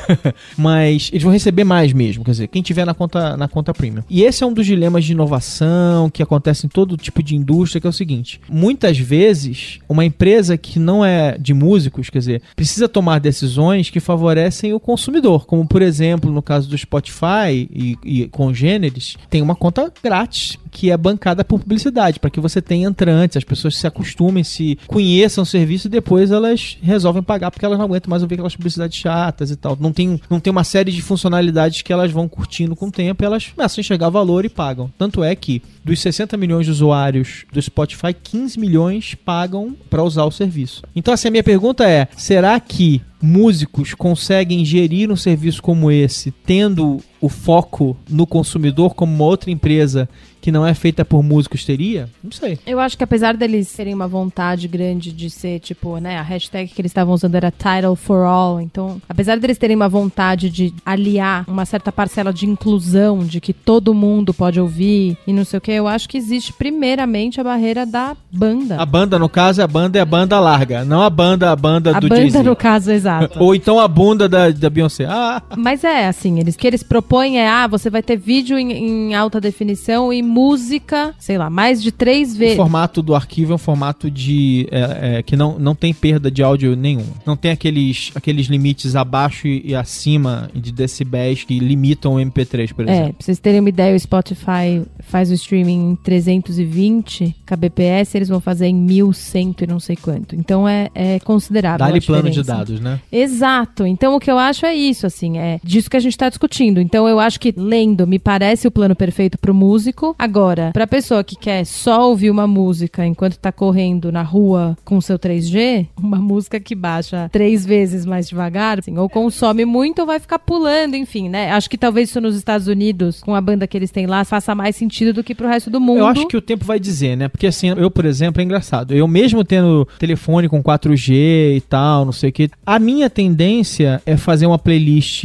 Speaker 1: <laughs> Mas eles vão receber mais mesmo, quer dizer, quem tiver na conta, na conta premium. E esse é um dos dilemas de inovação que acontece em todo tipo de indústria, que é o seguinte: muitas vezes, uma empresa que não é de músicos, quer dizer, precisa tomar decisões que favorecem o consumidor, como por exemplo, no caso do Spotify e, e congêneres, tem uma conta grátis que é bancada por publicidade, para que você tenha entrantes, as pessoas se acostumem, se conheçam o serviço e depois elas resolvem pagar porque elas não aguentam mais ouvir aquelas publicidades chatas e tal. Não tem, não tem uma série de funcionalidades que elas vão curtindo com o tempo e elas começam a enxergar valor e pagam. Tanto é que dos 60 milhões de usuários do Spotify, 15 milhões pagam para usar o serviço. Então assim, a minha pergunta é, será que músicos conseguem gerir um serviço como esse, tendo o foco no consumidor como uma outra empresa que não é feita por músicos teria? Não sei.
Speaker 2: Eu acho que apesar deles terem uma vontade grande de ser, tipo, né, a hashtag que eles estavam usando era Title for All, então, apesar deles terem uma vontade de aliar uma certa parcela de inclusão, de que todo mundo pode ouvir e não sei o que, eu acho que existe primeiramente a barreira da banda.
Speaker 1: A banda, no caso, é a banda é a banda larga, não a banda, a banda
Speaker 2: A
Speaker 1: do
Speaker 2: banda,
Speaker 1: Jay-Z.
Speaker 2: no caso, exato.
Speaker 1: Ou então a bunda da, da Beyoncé. Ah,
Speaker 2: Mas é assim, eles que eles propõem é, ah, você vai ter vídeo em, em alta definição e música, sei lá, mais de três
Speaker 1: o
Speaker 2: vezes.
Speaker 1: formato do arquivo é um formato de é, é, que não, não tem perda de áudio nenhum. Não tem aqueles, aqueles limites abaixo e, e acima de decibéis que limitam o MP3, por
Speaker 2: É,
Speaker 1: exemplo.
Speaker 2: pra vocês terem uma ideia, o Spotify faz o streaming em 320 kbps, eles vão fazer em 1100 e não sei quanto. Então é, é considerável.
Speaker 1: Dá-lhe plano de dados, né?
Speaker 2: Exato. Então o que eu acho é isso, assim, é disso que a gente tá discutindo. Então eu acho que lendo me parece o plano perfeito pro músico. Agora, pra pessoa que quer só ouvir uma música enquanto tá correndo na rua com seu 3G, uma música que baixa três vezes mais devagar, assim, ou consome muito ou vai ficar pulando, enfim, né? Acho que talvez isso nos Estados Unidos, com a banda que eles têm lá, faça mais sentido do que pro resto do mundo.
Speaker 1: Eu acho que o tempo vai dizer, né? Porque assim, eu, por exemplo, é engraçado. Eu mesmo tendo telefone com 4G e tal, não sei o que, a minha tendência é fazer uma playlist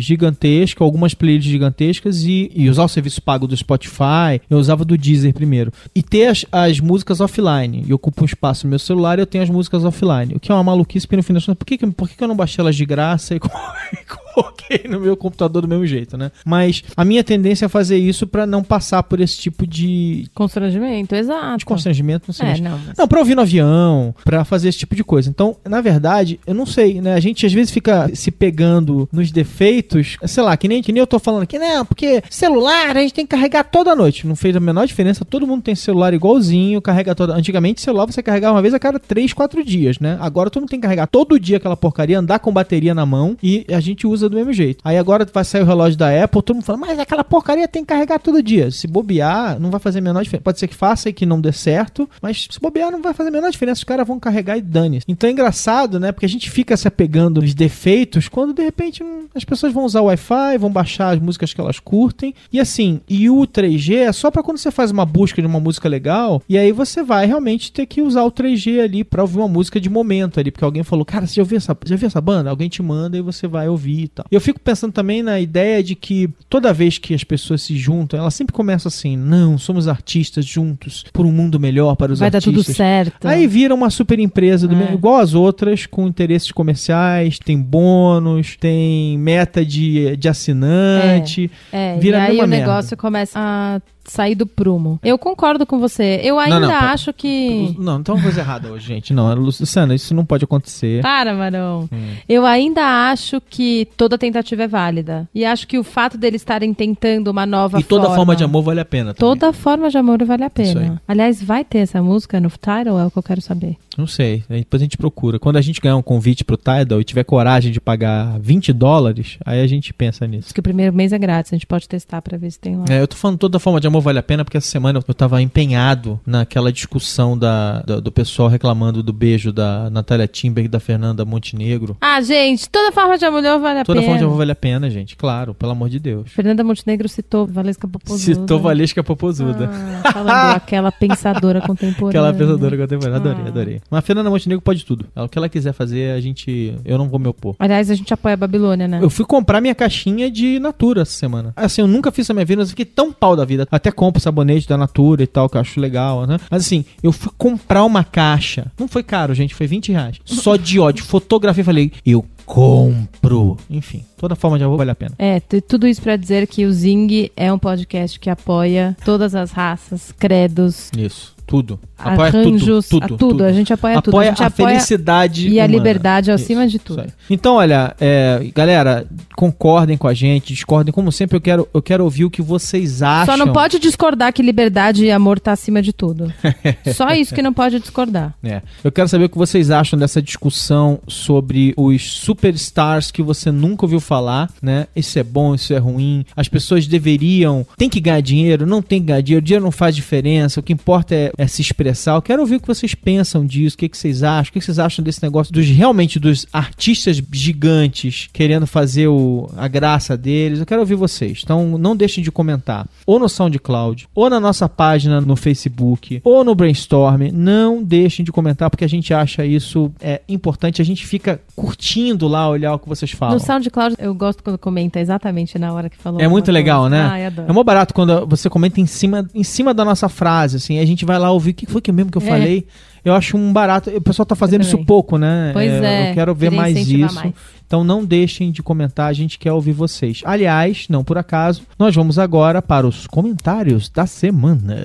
Speaker 1: gigantesca, algumas playlists gigantescas e, e usar o serviço pago do Spotify. Eu usava do Deezer primeiro. E ter as, as músicas offline. E ocupa um espaço no meu celular e eu tenho as músicas offline. O que é uma maluquice, porque no fim das contas, por que, por que eu não baixei elas de graça e <laughs> ok no meu computador do mesmo jeito, né? Mas a minha tendência é fazer isso pra não passar por esse tipo de,
Speaker 2: Constrangimento, exato.
Speaker 1: de constrangimento, não sei.
Speaker 2: É,
Speaker 1: mas-
Speaker 2: não. mas-
Speaker 1: Não, pra ouvir no avião, pra fazer esse tipo de coisa. Então, na verdade, eu não sei, né? A gente às vezes fica se pegando nos defeitos, sei lá, que nem, que nem eu tô falando aqui, não, porque celular a gente tem que carregar toda noite. Não fez a menor diferença, todo mundo tem celular igualzinho, carrega toda. Antigamente, celular você carregava uma vez a cada 3, 4 dias, né? Agora todo mundo tem que carregar todo dia aquela porcaria, andar com bateria na mão e a gente usa do mesmo jeito. Aí agora vai sair o relógio da Apple, todo mundo fala, mas aquela porcaria tem que carregar todo dia. Se bobear, não vai fazer a menor diferença. Pode ser que faça e que não dê certo, mas se bobear, não vai fazer a menor diferença. Os caras vão carregar e dane -se. Então é engraçado, né? Porque a gente fica se apegando nos defeitos quando de repente hum, as pessoas vão usar o Wi-Fi, vão baixar as músicas que elas curtem. E assim, e o 3G é só pra quando você faz uma busca de uma música legal, e aí você vai realmente ter que usar o 3G ali pra ouvir uma música de momento ali, porque alguém falou, cara, você já ouviu essa, já ouviu essa banda? Alguém te manda e você vai ouvir tal. E eu fico pensando também na ideia de que toda vez que as pessoas se juntam, elas sempre começam assim, não, somos artistas juntos por um mundo melhor para os
Speaker 2: Vai dar
Speaker 1: artistas.
Speaker 2: tudo certo.
Speaker 1: Aí vira uma super empresa, do
Speaker 2: É.
Speaker 1: mesmo- igual as outras, com interesses comerciais, tem bônus, tem meta de, de assinante.
Speaker 2: É,
Speaker 1: Vira
Speaker 2: e aí o
Speaker 1: merda.
Speaker 2: negócio começa a sair do prumo. Eu concordo com você. Eu ainda
Speaker 1: não, pera-
Speaker 2: acho que.
Speaker 1: Não, então é uma coisa errada hoje, gente. Não, Luciana, isso não pode acontecer.
Speaker 2: Para, Marão.
Speaker 1: Hum.
Speaker 2: Eu ainda acho que toda tentativa é válida. E acho que o fato deles estarem tentando uma nova
Speaker 1: E toda
Speaker 2: forma...
Speaker 1: forma de amor vale a pena. também.
Speaker 2: Toda forma de amor vale a pena. Aliás, vai ter essa música no Tidal? É o que eu quero saber.
Speaker 1: Não sei. Aí Depois a gente procura. Quando a gente ganhar um convite pro Tidal e tiver coragem de pagar 20 dólares, aí a gente pensa nisso.
Speaker 2: Diz que o primeiro mês é grátis. A gente pode testar pra ver se tem lá.
Speaker 1: É, eu tô falando toda forma de amor vale a pena porque essa semana eu tava empenhado naquela discussão da, da- do pessoal reclamando do beijo da Natália Timber e da Fernanda Montenegro.
Speaker 2: Ah, gente, toda forma de amor vale a
Speaker 1: Toda
Speaker 2: pena.
Speaker 1: forma de amor vale a pena, gente. Claro, pelo amor de Deus.
Speaker 2: Fernanda Montenegro citou Valesca Popozuda.
Speaker 1: Citou Valesca Popozuda.
Speaker 2: Ah, falando <laughs> aquela pensadora contemporânea.
Speaker 1: Aquela pensadora contemporânea. Adorei,
Speaker 2: Ah.
Speaker 1: adorei. Mas a Fernanda Montenegro pode tudo. O que ela quiser fazer, a gente. Eu não vou me opor.
Speaker 2: Aliás, a gente apoia a Babilônia, né?
Speaker 1: Eu fui comprar minha caixinha de Natura essa semana. Assim, eu nunca fiz isso na minha vida, mas eu fiquei tão pau da vida. Até compro sabonete da Natura e tal, que eu acho legal, né? Mas assim, eu fui comprar uma caixa. Não foi caro, gente, foi 20 reais. Só de ódio. Fotografia e falei, eu compro. Enfim, toda forma de amor vale a pena.
Speaker 2: É, tudo isso pra dizer que o Zing é um podcast que apoia todas as raças, credos,
Speaker 1: Isso, tudo. Apoia
Speaker 2: arranjos,
Speaker 1: tudo,
Speaker 2: a
Speaker 1: tudo,
Speaker 2: tudo. A gente apoia, tudo.
Speaker 1: Apoia
Speaker 2: A gente
Speaker 1: a,
Speaker 2: apoia
Speaker 1: felicidade
Speaker 2: e a
Speaker 1: humana.
Speaker 2: liberdade acima de
Speaker 1: isso
Speaker 2: tudo.
Speaker 1: aí. Então, olha, é, galera, concordem com a gente, discordem. Como sempre, eu quero, eu quero ouvir o que vocês acham.
Speaker 2: Só não pode discordar que liberdade e amor tá acima de tudo. <laughs> Só isso que não pode discordar.
Speaker 1: É. Eu quero saber o que vocês acham dessa discussão sobre os superstars que você nunca ouviu falar, né? Isso é bom, isso é ruim. As pessoas deveriam. Tem que ganhar dinheiro, não tem que ganhar dinheiro, dinheiro não faz diferença. O que importa é, é se expressar. Eu quero ouvir o que vocês pensam disso, o que, que vocês acham, o que, que vocês acham desse negócio dos realmente dos artistas gigantes querendo fazer o, a graça deles. Eu quero ouvir vocês. Então não deixem de comentar. Ou no SoundCloud, ou na nossa página no Facebook, ou no Brainstorm. Não deixem de comentar, porque a gente acha isso é importante. A gente fica curtindo lá, olhar o que vocês falam.
Speaker 2: No SoundCloud, eu gosto quando comenta exatamente na hora que falou.
Speaker 1: É muito legal,
Speaker 2: coisa.
Speaker 1: né?
Speaker 2: Adoro.
Speaker 1: É mó barato quando você comenta em cima, em cima da nossa frase, assim, a gente vai lá ouvir o que foi que mesmo que eu
Speaker 2: É.
Speaker 1: falei. Eu acho um barato. O pessoal tá fazendo isso pouco, né?
Speaker 2: Pois é.
Speaker 1: Eu quero ver mais isso.
Speaker 2: mais.
Speaker 1: Então não deixem de comentar, a gente quer ouvir vocês. Aliás, não por acaso, nós vamos agora para os comentários da semana.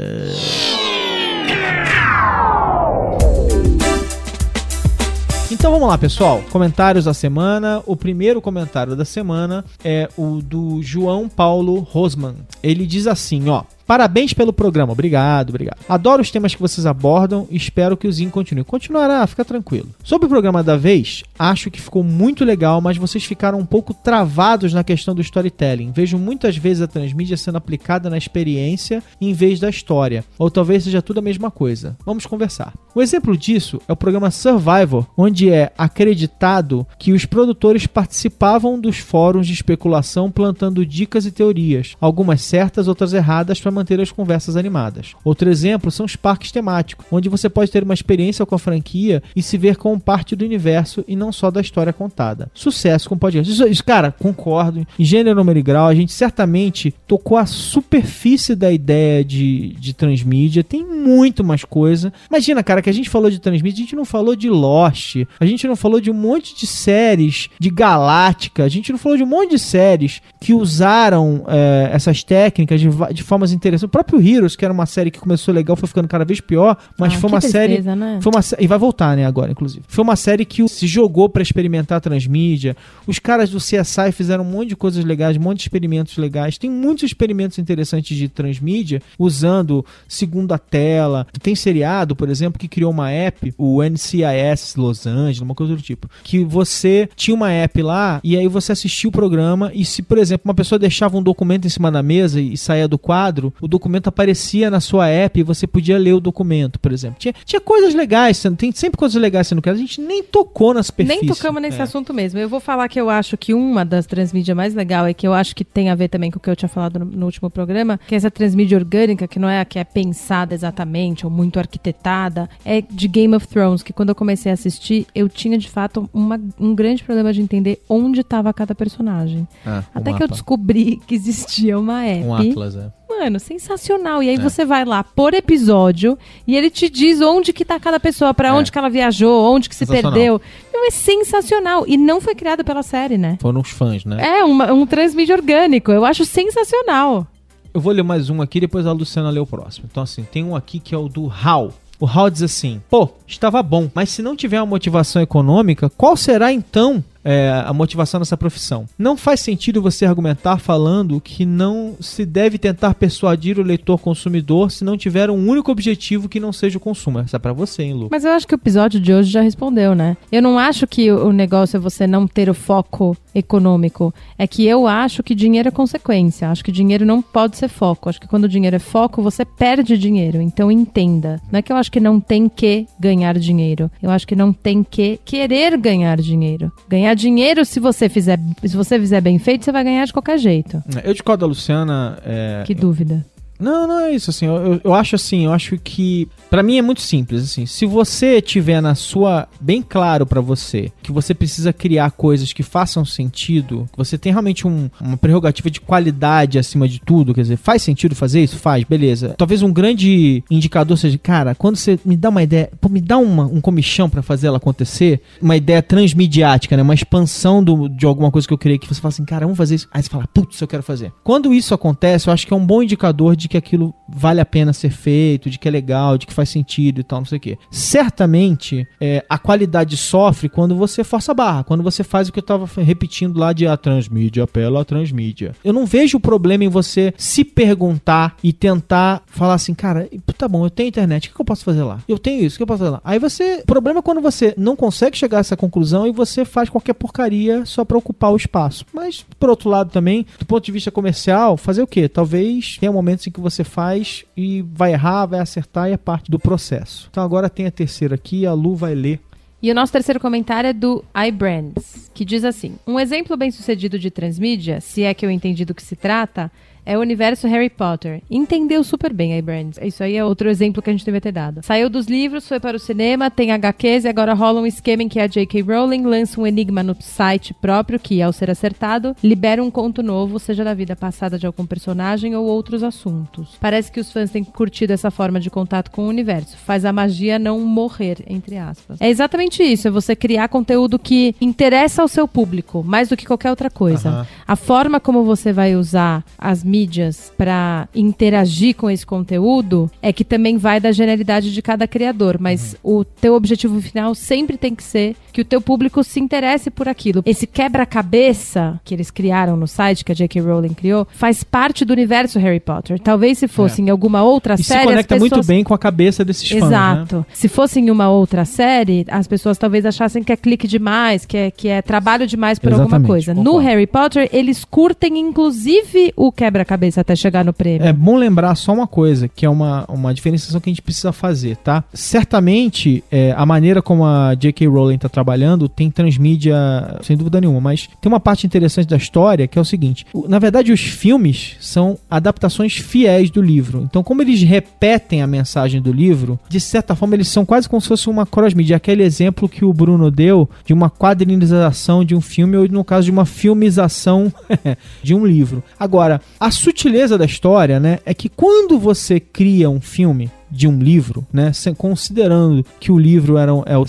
Speaker 1: Então vamos lá, pessoal. Comentários da semana. O primeiro comentário da semana é o do João Paulo Rosman. Ele diz assim, ó: Parabéns pelo programa. Obrigado, obrigado. Adoro os temas que vocês abordam e espero que o Zin continue. Continuará, fica tranquilo. Sobre o programa da vez, acho que ficou muito legal, mas vocês ficaram um pouco travados na questão do storytelling. Vejo muitas vezes a transmídia sendo aplicada na experiência em vez da história. Ou talvez seja tudo a mesma coisa. Vamos conversar. O exemplo disso é o programa Survivor, onde é acreditado que os produtores participavam dos fóruns de especulação plantando dicas e teorias, algumas certas, outras erradas, para manter as conversas animadas. Outro exemplo são os parques temáticos, onde você pode ter uma experiência com a franquia e se ver como parte do universo e não só da história contada. Sucesso com podcast. Isso, isso, cara, concordo. Em gênero, número e grau, a gente certamente tocou a superfície da ideia de, de transmídia. Tem muito mais coisa. Imagina, cara, que a gente falou de transmídia, a gente não falou de Lost, a gente não falou de um monte de séries de Galáctica, a gente não falou de um monte de séries que usaram é, essas técnicas de, de formas interessantes. O próprio Heroes, que era uma série que começou legal, foi ficando cada vez pior, mas ah, foi uma tristeza, série. Né? Foi uma, e vai voltar, né, agora, inclusive. Foi uma série que se jogou para experimentar a transmídia. Os caras do CSI fizeram um monte de coisas legais, um monte de experimentos legais. Tem muitos experimentos interessantes de transmídia, usando segunda tela. Tem seriado, por exemplo, que criou uma app, o NCIS Los Angeles, uma coisa do tipo, que você tinha uma app lá e aí você assistia o programa e se, por exemplo, uma pessoa deixava um documento em cima da mesa e saía do quadro, o documento aparecia na sua app e você podia ler o documento, por exemplo. Tinha, tinha coisas legais, tem sempre coisas legais sendo criadas. A gente nem tocou na superfície.
Speaker 2: Nem tocamos nesse é. assunto mesmo. Eu vou falar que eu acho que uma das transmídias mais legal é que eu acho que tem a ver também com o que eu tinha falado no, no último programa, que é essa transmídia orgânica, que não é a que é pensada exatamente ou muito arquitetada, é de Game of Thrones, que quando eu comecei a assistir, eu tinha de fato uma, um grande problema de entender onde estava cada personagem. Ah, Até que eu descobri que existia uma app. Um Atlas, é mano, sensacional. E aí é. você vai lá por episódio e ele te diz onde que tá cada pessoa, para é. onde que ela viajou, onde que se perdeu. Então é sensacional. E não foi criado pela série, né?
Speaker 1: Foram os fãs, né?
Speaker 2: É, uma, um transmídia orgânico. Eu acho sensacional.
Speaker 1: Eu vou ler mais um aqui, depois a Luciana lê o próximo. Então, assim, tem um aqui que é o do Hal. O Hal diz assim: pô, estava bom, mas se não tiver uma motivação econômica, qual será então é, a motivação nessa profissão. Não faz sentido você argumentar falando que não se deve tentar persuadir o leitor consumidor se não tiver um único objetivo que não seja o consumo. Essa é pra você, hein, Lu?
Speaker 2: Mas eu acho que o episódio de hoje já respondeu, né? Eu não acho que o negócio é você não ter o foco econômico. É que eu acho que dinheiro é consequência. Acho que dinheiro não pode ser foco. Acho que quando o dinheiro é foco, você perde dinheiro. Então entenda. Não é que eu acho que não tem que ganhar dinheiro. Eu acho que não tem que querer ganhar dinheiro. Ganhar dinheiro, se você fizer, se você fizer bem feito, você vai ganhar de qualquer jeito.
Speaker 1: Eu discordo da Luciana. É...
Speaker 2: Que dúvida.
Speaker 1: Não, não é isso, assim, eu, eu acho assim, eu acho que para mim é muito simples, assim, se você tiver na sua bem claro para você que você precisa criar coisas que façam sentido, que você tem realmente um, uma prerrogativa de qualidade acima de tudo, quer dizer, faz sentido fazer isso? Faz, beleza. Talvez um grande indicador seja, cara, quando você me dá uma ideia, pô, me dá uma, um comichão para fazer ela acontecer, uma ideia transmediática, né, uma expansão do, de alguma coisa que eu criei, que você fala assim, cara, vamos fazer isso. Aí você fala, putz, eu quero fazer. Quando isso acontece, eu acho que é um bom indicador de que aquilo vale a pena ser feito, de que é legal, de que faz sentido e tal, não sei o quê. Certamente, é, a qualidade sofre quando você força a barra, quando você faz o que eu estava repetindo lá de a transmídia pela transmídia. Eu não vejo problema em você se perguntar e tentar falar assim, cara, tá bom, eu tenho internet, o que eu posso fazer lá? Eu tenho isso, o que eu posso fazer lá? Aí você. O problema é quando você não consegue chegar a essa conclusão e você faz qualquer porcaria só para ocupar o espaço. Mas, por outro lado, também, do ponto de vista comercial, fazer o quê? Talvez tenha momentos em que você faz e vai errar, vai acertar e é parte do processo. Então agora tem a terceira aqui, a Lu vai ler
Speaker 2: e o nosso terceiro comentário é do iBrands, que diz assim: Um exemplo bem sucedido de transmídia, se é que eu entendi do que se trata, é o universo Harry Potter. Entendeu super bem a Brands. Isso aí é outro exemplo que a gente devia ter dado. Saiu dos livros, foi para o cinema, tem HQs e agora rola um esquema em que a J.K. Rowling lança um enigma no site próprio que, ao ser acertado, libera um conto novo, seja da vida passada de algum personagem ou outros assuntos. Parece que os fãs têm curtido essa forma de contato com o universo. Faz a magia não morrer, entre aspas. É exatamente isso, é você criar conteúdo que interessa ao seu público, mais do que qualquer outra coisa. Uhum. A forma como você vai usar as mídias mídias para interagir com esse conteúdo é que também vai da genialidade de cada criador, mas uhum. o teu objetivo final sempre tem que ser que o teu público se interesse por aquilo. Esse quebra-cabeça que eles criaram no site, que a J.K. Rowling criou, faz parte do universo Harry Potter. Talvez se fosse é. em alguma outra e série.
Speaker 1: Se conecta pessoas... muito bem com a cabeça desses
Speaker 2: fãs.
Speaker 1: Né?
Speaker 2: Exato. Né? Se fosse em uma outra série, as pessoas talvez achassem que é clique demais, que é, que é trabalho demais por Exatamente, alguma coisa. Concordo. No Harry Potter, eles curtem inclusive o quebra quebra-cabeça até chegar no prêmio.
Speaker 1: É bom lembrar só uma coisa, que é uma, uma diferenciação que a gente precisa fazer, tá? Certamente, é, a maneira como a J.K. Rowling está trabalhando tem transmídia, sem dúvida nenhuma, mas tem uma parte interessante da história que é o seguinte: na verdade, os filmes são adaptações fiéis do livro. Então, como eles repetem a mensagem do livro, de certa forma, eles são quase como se fosse uma cross-mídia. Aquele exemplo que o Bruno deu de uma quadrinização de um filme, ou no caso de uma filmização <laughs> de um livro. Agora, a sutileza da história, né, é que quando você cria um filme, de um livro, né? Considerando que o livro era é o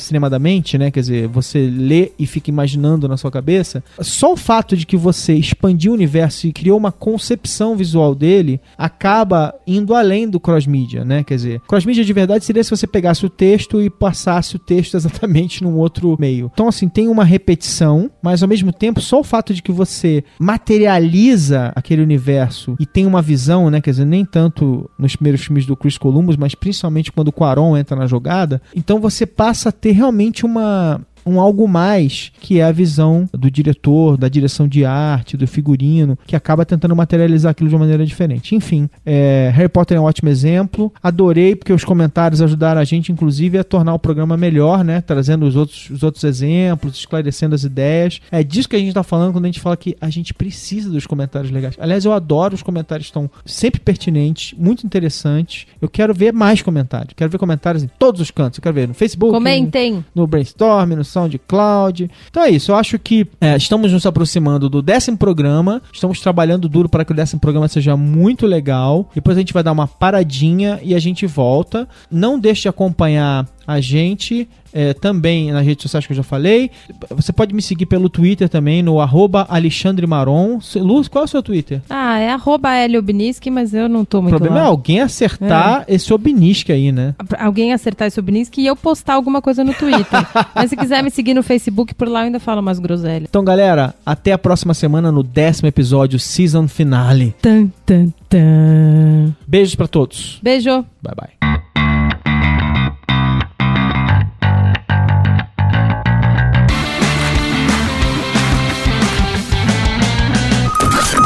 Speaker 1: né? Quer dizer, você lê e fica imaginando na sua cabeça. Só o fato de que você expandiu o universo e criou uma concepção visual dele acaba indo além do cross-mídia, né? Quer dizer, cross-mídia de verdade seria se você pegasse o texto e passasse o texto <laughs> exatamente num outro meio. Então, assim, tem uma repetição, mas ao mesmo tempo, só o fato de que você materializa aquele universo e tem uma visão, né? Quer dizer, nem tanto nos primeiros filmes do Chris Columbus, mas mas principalmente quando o Quaron entra na jogada, então você passa a ter realmente uma um algo mais, que é a visão do diretor, da direção de arte, do figurino, que acaba tentando materializar aquilo de uma maneira diferente. Enfim, é, Harry Potter é um ótimo exemplo. Adorei porque os comentários ajudaram a gente, inclusive, a tornar o programa melhor, né? Trazendo os outros, os outros exemplos, esclarecendo as ideias. É disso que a gente está falando quando a gente fala que a gente precisa dos comentários legais. Aliás, eu adoro os comentários, estão sempre pertinentes, muito interessantes. Eu quero ver mais comentários. Quero ver comentários em todos os cantos. Eu quero ver no Facebook,
Speaker 2: Comentem.
Speaker 1: no, no Brainstorm, no SoundCloud. Então é isso, eu acho que é, estamos nos aproximando do décimo programa, estamos trabalhando duro para que o décimo programa seja muito legal. Depois a gente vai dar uma paradinha e a gente volta. Não deixe de acompanhar a gente é, também nas redes sociais que eu já falei. Você pode me seguir pelo Twitter também, no arroba Alexandre Maron. Luz, qual é o seu Twitter?
Speaker 2: Ah, é arroba Obniski, mas eu não tô muito
Speaker 1: O problema
Speaker 2: lá.
Speaker 1: é alguém acertar é. esse Obniski aí, né?
Speaker 2: Alguém acertar esse Obniski e eu postar alguma coisa no Twitter. <laughs> mas se quiser me seguir no Facebook, por lá eu ainda falo umas groselhas.
Speaker 1: Então, galera, até a próxima semana no décimo episódio, Season Finale.
Speaker 2: Tan, tan, tan.
Speaker 1: Beijos para todos.
Speaker 2: Beijo.
Speaker 1: Bye, bye.